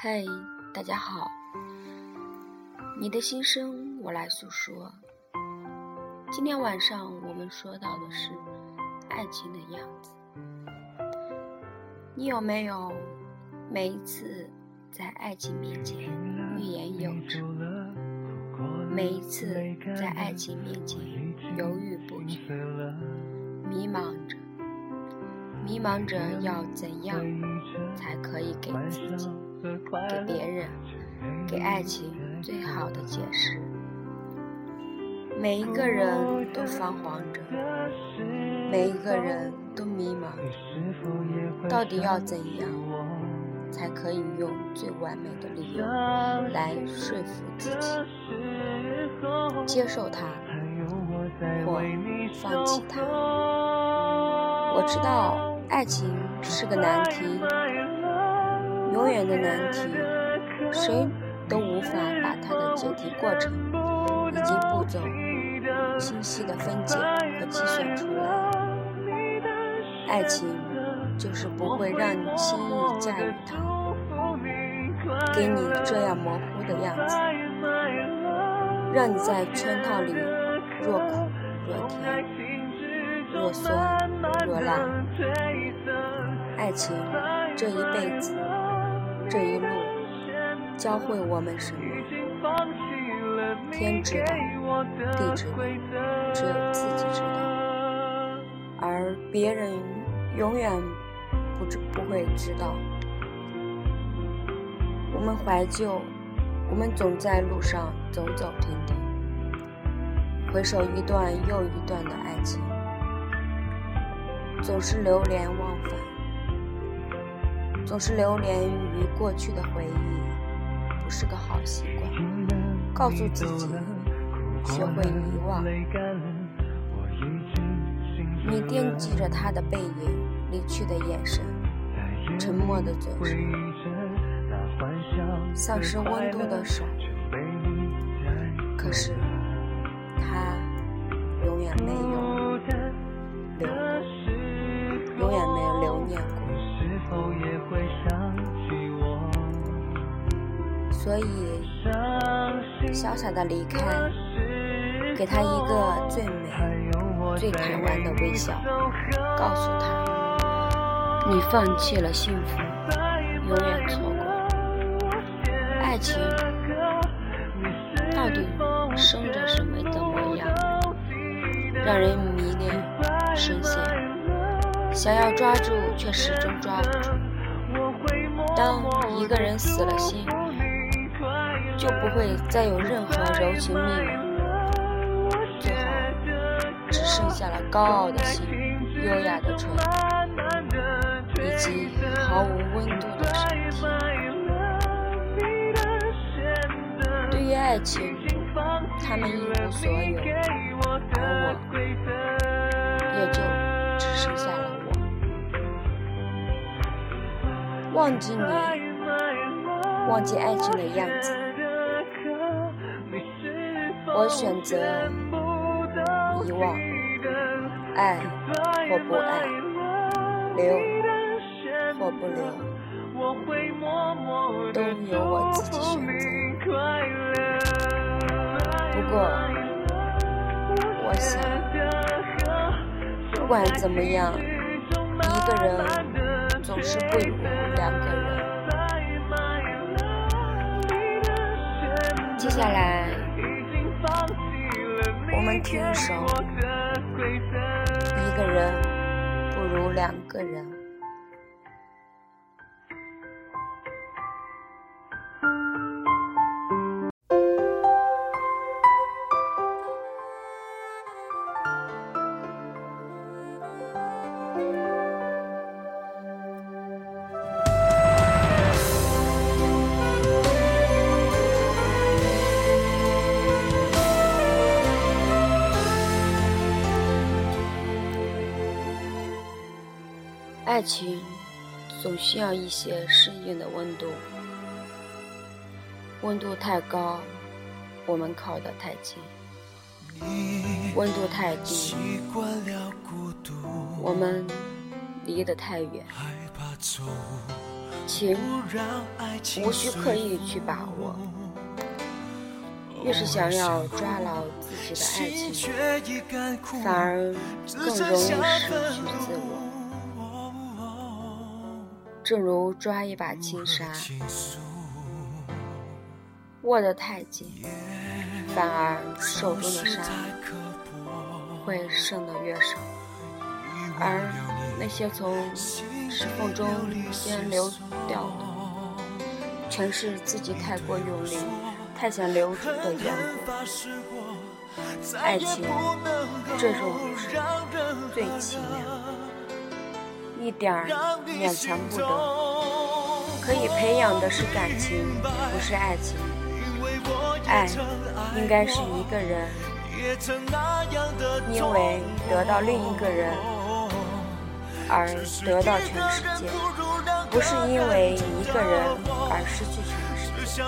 嗨，大家好，你的心声我来诉说。今天晚上我们说到的是爱情的样子。你有没有每一次在爱情面前欲言又止？每一次在爱情面前犹豫不决，迷茫着，迷茫着要怎样才可以给自己、给别人、给爱情最好的解释？每一个人都彷徨着，每一个人都迷茫，到底要怎样才可以用最完美的理由来说服自己？接受它，或放弃它。我知道爱情是个难题，永远的难题，谁都无法把它的解题过程以及步骤清晰的分解和计算出来。爱情就是不会让你轻易驾驭它，给你这样模糊的样子。让你在圈套里若苦若甜，若酸若辣。爱情这一辈子，这一路，教会我们什么？天知道，地知道，只有自己知道。而别人永远不知不会知道。我们怀旧。我们总在路上走走停停，回首一段又一段的爱情，总是流连忘返，总是流连于过去的回忆，不是个好习惯。告诉自己，学会遗忘。你惦记着他的背影，离去的眼神，沉默的嘴唇。丧失温度的手，可是他永远没有所以潇洒的离开，给他一个最美、最贪玩的微笑，告诉他，你放弃了幸福，永远错过。爱情到底生着什么的模样，让人迷恋深陷，想要抓住却始终抓不住。当一个人死了心，就不会再有任何柔情蜜语，最后只剩下了高傲的心、优雅的唇，以及毫无温度的身体。对于爱情，他们一无所有，而我也就只剩下了我。忘记你，忘记爱情的样子，我选择遗忘，爱或不爱，留或不留，都由我自己选择。不过，我想，不管怎么样，一个人总是不如两个人。接下来，们听一首《一个人不如两个人》。爱情总需要一些适应的温度，温度太高，我们靠得太近；温度太低，我们离得太远。情无需刻意去把握，越是想要抓牢自己的爱情，反而更容易失去自我。正如抓一把轻纱，握得太紧，反而手中的沙会剩得越少，而那些从石缝中间流掉的，全是自己太过用力、太想留住的缘故。爱情这种事最凄凉。一点儿勉强不得，可以培养的是感情，不是爱情。爱应该是一个人，因为得到另一个人而得到全世界，不是因为一个人而失去全世界。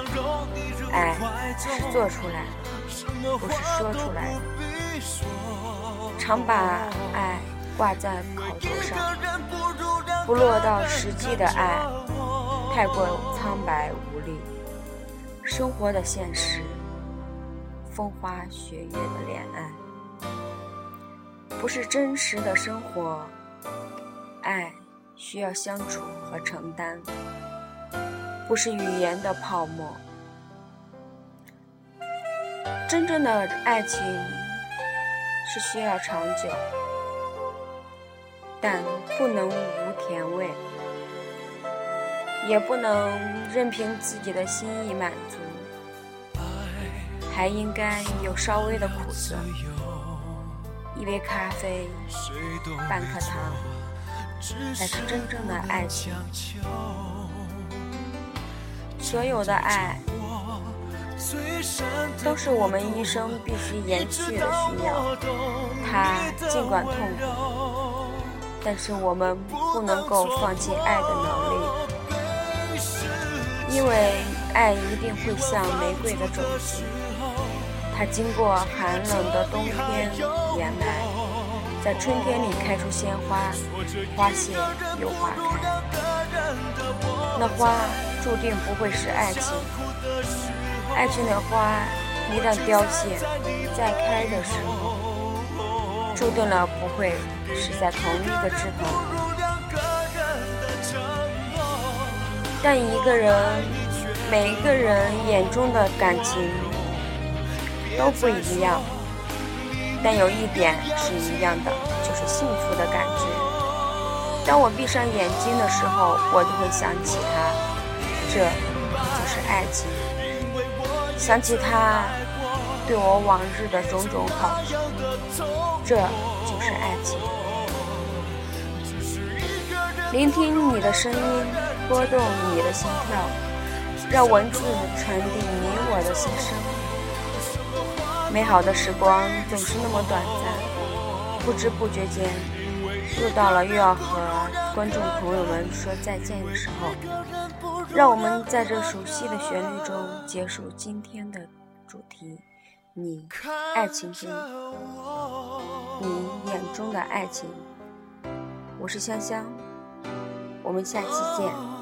爱是做出来的，不是说出来的。常把爱挂在口头上。不落到实际的爱，太过苍白无力。生活的现实，风花雪月的恋爱，不是真实的生活。爱需要相处和承担，不是语言的泡沫。真正的爱情是需要长久。但不能无甜味，也不能任凭自己的心意满足，还应该有稍微的苦涩。一杯咖啡，半颗糖，才是真正的爱情。所有的爱，都是我们一生必须延续的需要。它尽管痛苦。但是我们不能够放弃爱的能力，因为爱一定会像玫瑰的种子，它经过寒冷的冬天掩埋，在春天里开出鲜花，花谢又花开。那花注定不会是爱情，爱情的花一旦凋谢，再开的时候，注定了不会。是在同一个枝头，但一个人，每一个人眼中的感情都不一样，但有一点是一样的，就是幸福的感觉。当我闭上眼睛的时候，我就会想起他，这就是爱情。想起他对我往日的种种好，这就是爱情。聆听你的声音，拨动你的心跳，让文字传递你我的心声。美好的时光总是那么短暂，不知不觉间，又到了又要和观众朋友们说再见的时候。让我们在这熟悉的旋律中结束今天的主题：你爱情中，你眼中的爱情。我是香香。我们下期见。